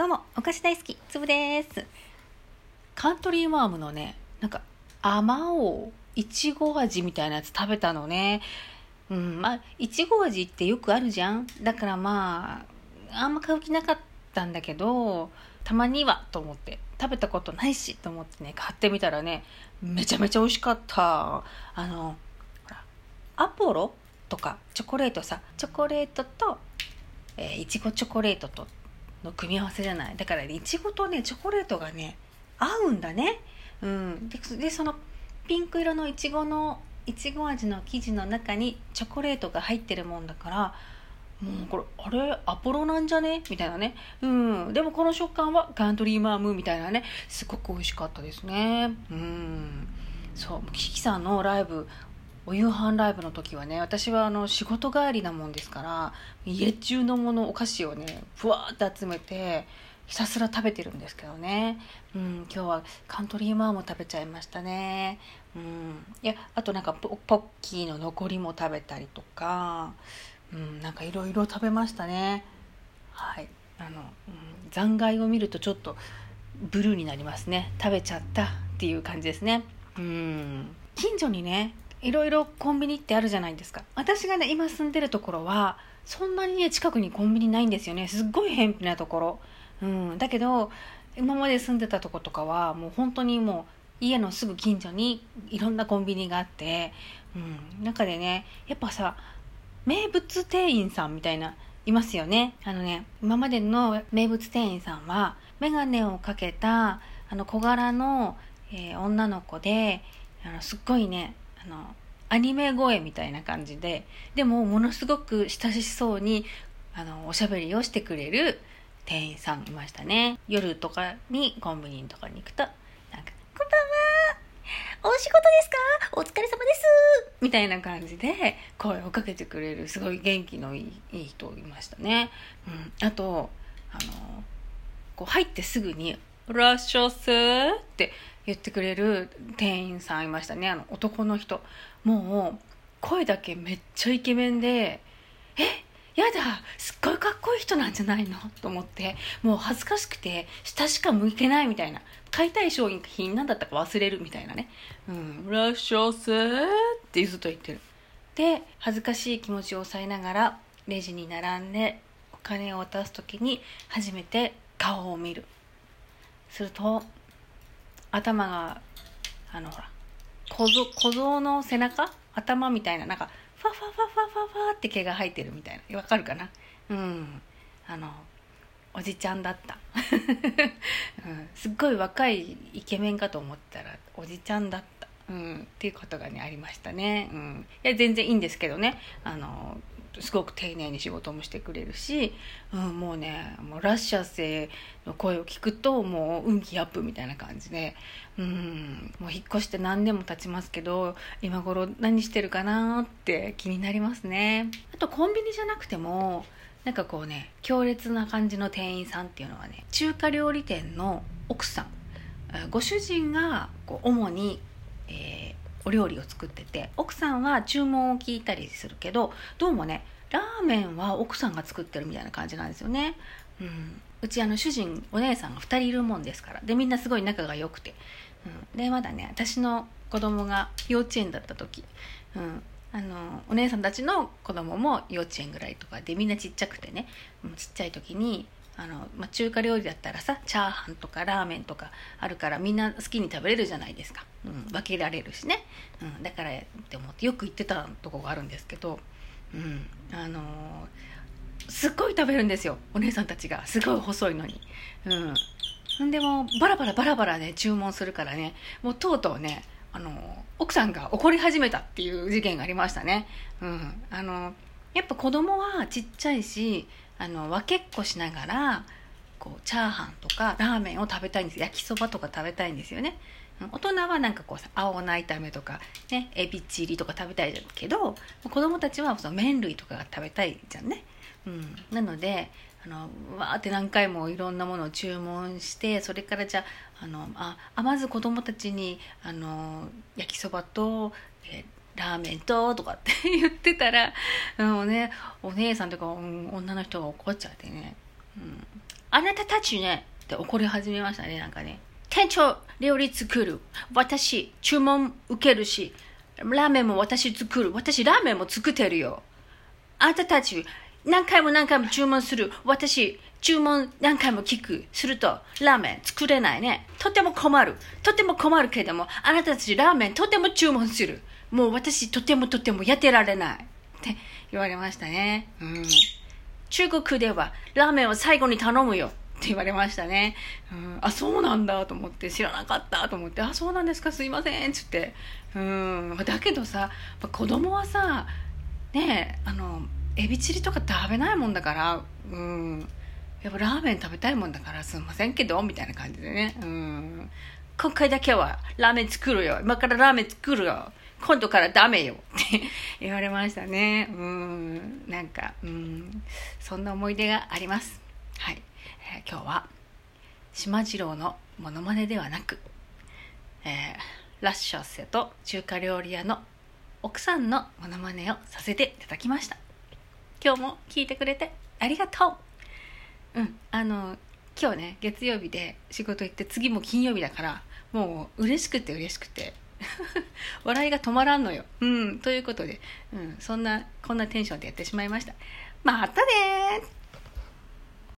どうも、お菓子大好き、つぶです。カントリーマームのね、なんか、あまおう、いちご味みたいなやつ食べたのね。うん、まあ、いちご味ってよくあるじゃん。だからまあ、あんま買う気なかったんだけど、たまにはと思って、食べたことないしと思ってね、買ってみたらね、めちゃめちゃ美味しかった。あの、ほら、アポロとかチョコレートさ、チョコレートと、えーいちごチョコレートとの組み合わせじゃない。だからいちごとねチョコレートがね合うんだね。うん。でそのピンク色のいちごのいちご味の生地の中にチョコレートが入ってるもんだからもうこれあれアポロなんじゃね？みたいなね。うん。でもこの食感はカントリーマーム？みたいなね。すごく美味しかったですね。うん。そう。キキさんのライブお夕飯ライブの時はね私はあの仕事帰りなもんですから家中のものお菓子をねふわーって集めてひたすら食べてるんですけどね、うん、今日はカントリーマーも食べちゃいましたね、うん、いやあとなんかポポッキーの残りも食べたりとか、うん、なんかいろいろ食べましたね。はいあの、うん、残骸を見るとちょっとブルーになりますね。食べちゃったっていう感じですね。うん。近所にねいろいろコンビニってあるじゃないですか。私がね今住んでるところはそんなにね近くにコンビニないんですよね。すっごい偏僻なところ、うん、だけど今まで住んでたとことかはもう本当にもう家のすぐ近所にいろんなコンビニがあって、うん、中でねやっぱさ名物店員さんみたいないますよね。あのね今までの名物店員さんは眼鏡をかけたあの小柄の、えー女の子であのすっごいねあのアニメ声みたいな感じででもものすごく親しそうにあのおしゃべりをしてくれる店員さんいましたね。夜とかにコンビニとかに行くとなんか「こんばんはお仕事ですか？お疲れ様です」みたいな感じで声をかけてくれるすごい元気のいいいい人いましたね、うん、あとあのこう入ってすぐに「らっしゃっせ」って言ってくれる店員さんいましたね。あの男の人。もう声だけめっちゃイケメンで「えやだすっごいかっこいい人なんじゃないの?」と思ってもう恥ずかしくて下しか向けないみたいな。買いたい商品何だったか忘れるみたいなね「うん、らっしゃっせ」ってずっと言ってる。で恥ずかしい気持ちを抑えながらレジに並んでお金を渡す時に初めて顔を見る。すると頭があのほら小僧小僧の背中？頭みたいな。なんかファファファファファファって毛が生えてるみたいな。わかるかな？うん。あのおじちゃんだった、うん、すっごい若いイケメンかと思ったらおじちゃんだった、うん、っていうことがねありましたね、うん、いや全然いいんですけどね。あのすごく丁寧に仕事もしてくれるし、うん、もうねもうラッシャー生の声を聞くともう運気アップみたいな感じで、うん、もう引っ越して何年も経ちますけど今頃何してるかなって気になりますね。あとコンビニじゃなくてもなんかこうね強烈な感じの店員さんっていうのはね中華料理店の奥さんご主人がこう主に、えーお料理を作ってて奥さんは注文を聞いたりするけどどうもねラーメンは奥さんが作ってるみたいな感じなんですよね、うん、うちあの主人お姉さんが2人いるもんですからでみんなすごい仲が良くて、うん、でまだね私の子供が幼稚園だった時、うん、あのお姉さんたちの子供も幼稚園ぐらいとかでみんなちっちゃくてねちっちゃい時にあの、まあ、中華料理だったらさチャーハンとかラーメンとかあるからみんな好きに食べれるじゃないですか、うん、分けられるしね、うん、だからって思ってよく行ってたとこがあるんですけど、うん、あのーすっごい食べるんですよ。お姉さんたちが。すごい細いのに。うんん。でもバラバラバラバラね注文するからね。もうとうとうねあの奥さんが怒り始めたっていう事件がありましたね。うん、あのやっぱ子供はちっちゃいしあの分けっこしながらこうチャーハンとかラーメンを食べたいんです焼きそばとか食べたいんですよね。大人はなんかこう青菜炒めとかねエビチリとか食べたいけど子供たちはその麺類とかが食べたいじゃんね。うん、なのであのわーって何回もいろんなものを注文してそれからじゃああのああまず子供たちにあの焼きそばと、えーラーメンととかって 言ってたらあの、ね、お姉さんとかうん女の人が怒っちゃってね、うん、あなたたちね、って怒り始めましたね、なんかね。店長、料理作る。私、注文受けるし、ラーメンも私作る。私、ラーメンも作ってるよ。あなたたち、何回も何回も注文する。私、注文何回も聞く。すると、ラーメン作れないね。とても困る。とても困るけども、あなたたちラーメンとても注文する。もう私とてもとてもやってられない。って言われましたね。うん。中国ではラーメンを最後に頼むよ。って言われましたね。うん、あ、そうなんだと思って、知らなかったと思って、あ、そうなんですか、すいませんっ、つって。うん、だけどさ、子供はさ、ねあの、エビチリとか食べないもんだから、うん、やっぱラーメン食べたいもんだからすいませんけどみたいな感じでね、うん、今回だけはラーメン作るよ。今からラーメン作るよ。今度からダメよ。って 言われましたね。うん。なんかうん。そんな思い出があります。はい、えー、今日は島次郎のモノマネではなく、えー、ラッショッセと中華料理屋の奥さんのモノマネをさせていただきました。今日も聞いてくれてありがとう。うん。あの今日ね月曜日で仕事行って次も金曜日だからもう嬉しくて嬉しくて。笑いが止まらんのよ。うんということで、うん、そんなこんなテンションでやってしまいました。またね